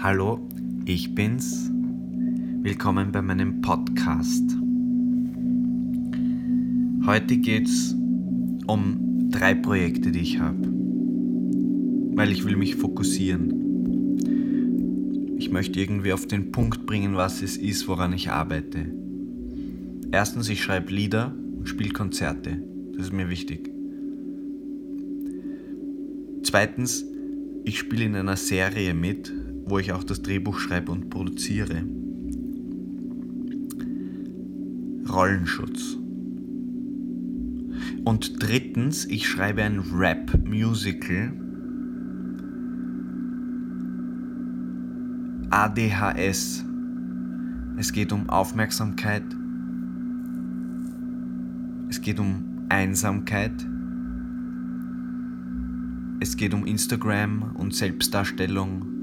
Hallo, ich bin's. Willkommen bei meinem Podcast. Heute geht's um drei Projekte, die ich habe, weil ich will mich fokussieren. Ich möchte irgendwie auf den Punkt bringen, was es ist, woran ich arbeite. Erstens, ich schreibe Lieder und spiele Konzerte. Das ist mir wichtig. Zweitens, ich spiele in einer Serie mit, wo ich auch das Drehbuch schreibe und produziere. Rollenschutz. Und drittens, ich schreibe ein Rap-Musical. ADHS. Es geht um Aufmerksamkeit. Es geht um Einsamkeit. Es geht um Instagram und Selbstdarstellung.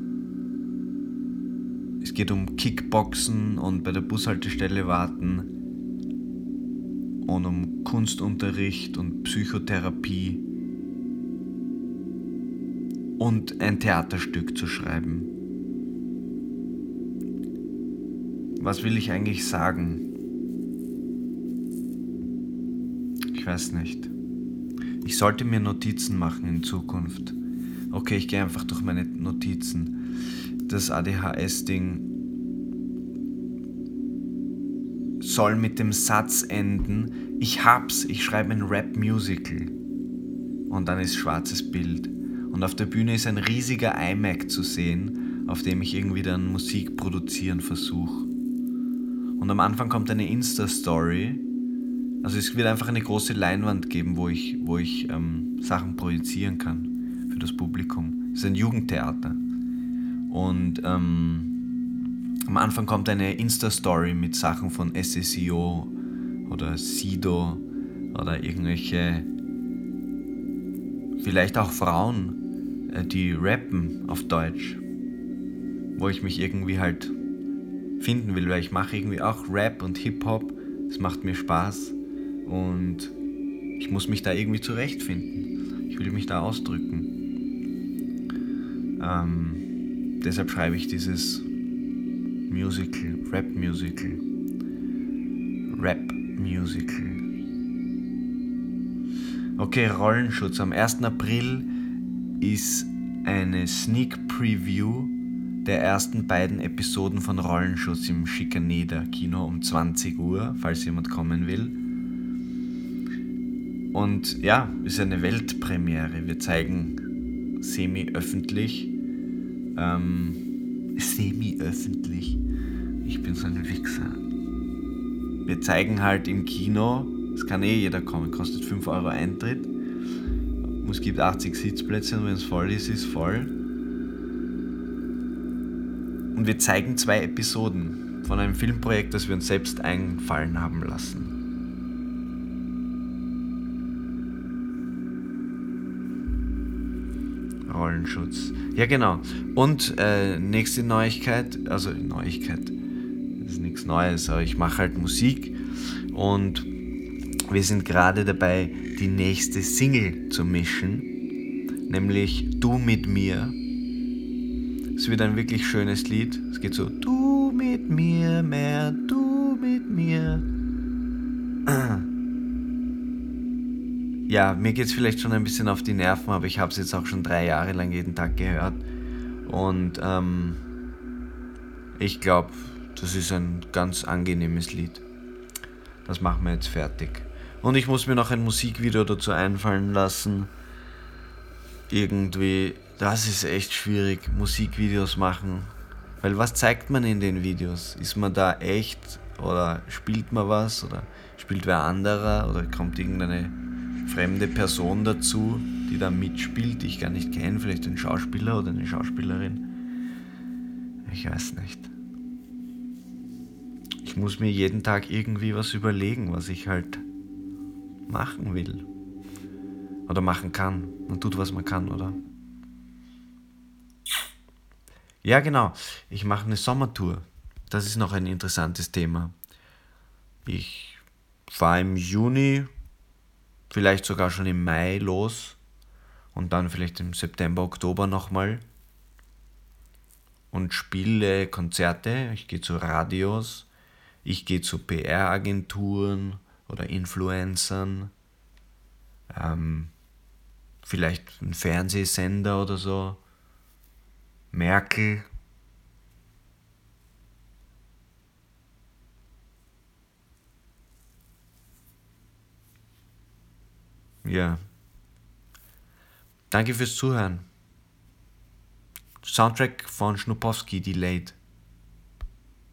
Geht um Kickboxen und bei der Bushaltestelle warten. Und um Kunstunterricht und Psychotherapie. Und ein Theaterstück zu schreiben. Was will ich eigentlich sagen? Ich weiß nicht. Ich sollte mir Notizen machen in Zukunft. Okay, ich gehe einfach durch meine Notizen. Das ADHS-Ding soll mit dem Satz enden, ich hab's, ich schreibe ein Rap-Musical. Und dann ist schwarzes Bild. Und auf der Bühne ist ein riesiger iMac zu sehen, auf dem ich irgendwie dann Musik produzieren versuche. Und am Anfang kommt eine Insta-Story, also es wird einfach eine große Leinwand geben, wo ich, wo ich ähm, Sachen projizieren kann für das Publikum. Es ist ein Jugendtheater. Und ähm, am Anfang kommt eine Insta-Story mit Sachen von SSIO oder Sido oder irgendwelche, vielleicht auch Frauen, äh, die rappen auf Deutsch, wo ich mich irgendwie halt finden will, weil ich mache irgendwie auch Rap und Hip-Hop. Es macht mir Spaß. Und ich muss mich da irgendwie zurechtfinden. Ich will mich da ausdrücken. Ähm, deshalb schreibe ich dieses Musical, Rap-Musical. Rap-Musical. Okay, Rollenschutz. Am 1. April ist eine Sneak Preview der ersten beiden Episoden von Rollenschutz im Schikaneder Kino um 20 Uhr, falls jemand kommen will. Und ja, ist eine Weltpremiere. Wir zeigen semi-öffentlich. Ähm, semi-öffentlich. Ich bin so ein Wichser. Wir zeigen halt im Kino, es kann eh jeder kommen, kostet 5 Euro Eintritt. Es gibt 80 Sitzplätze und wenn es voll ist, ist es voll. Und wir zeigen zwei Episoden von einem Filmprojekt, das wir uns selbst einfallen haben lassen. Rollenschutz. Ja, genau. Und äh, nächste Neuigkeit, also Neuigkeit, ist nichts Neues, aber ich mache halt Musik und wir sind gerade dabei, die nächste Single zu mischen, nämlich Du mit mir. Es wird ein wirklich schönes Lied. Es geht so, du mit mir, mehr du mit mir. ja, mir geht es vielleicht schon ein bisschen auf die Nerven, aber ich habe es jetzt auch schon drei Jahre lang jeden Tag gehört. Und ähm, ich glaube, das ist ein ganz angenehmes Lied. Das machen wir jetzt fertig. Und ich muss mir noch ein Musikvideo dazu einfallen lassen. Irgendwie, das ist echt schwierig, Musikvideos machen. Weil was zeigt man in den Videos? Ist man da echt oder spielt man was oder spielt wer anderer oder kommt irgendeine fremde Person dazu, die da mitspielt, die ich gar nicht kenne, vielleicht ein Schauspieler oder eine Schauspielerin. Ich weiß nicht. Ich muss mir jeden Tag irgendwie was überlegen, was ich halt machen will. Oder machen kann. Man tut, was man kann, oder? Ja, genau. Ich mache eine Sommertour. Das ist noch ein interessantes Thema. Ich fahre im Juni vielleicht sogar schon im Mai los und dann vielleicht im September, Oktober nochmal. und spiele Konzerte, ich gehe zu Radios, ich gehe zu PR-Agenturen oder Influencern, ähm, vielleicht ein Fernsehsender oder so, Merkel. Ja. Danke fürs Zuhören. Soundtrack von Schnupowski, Delayed.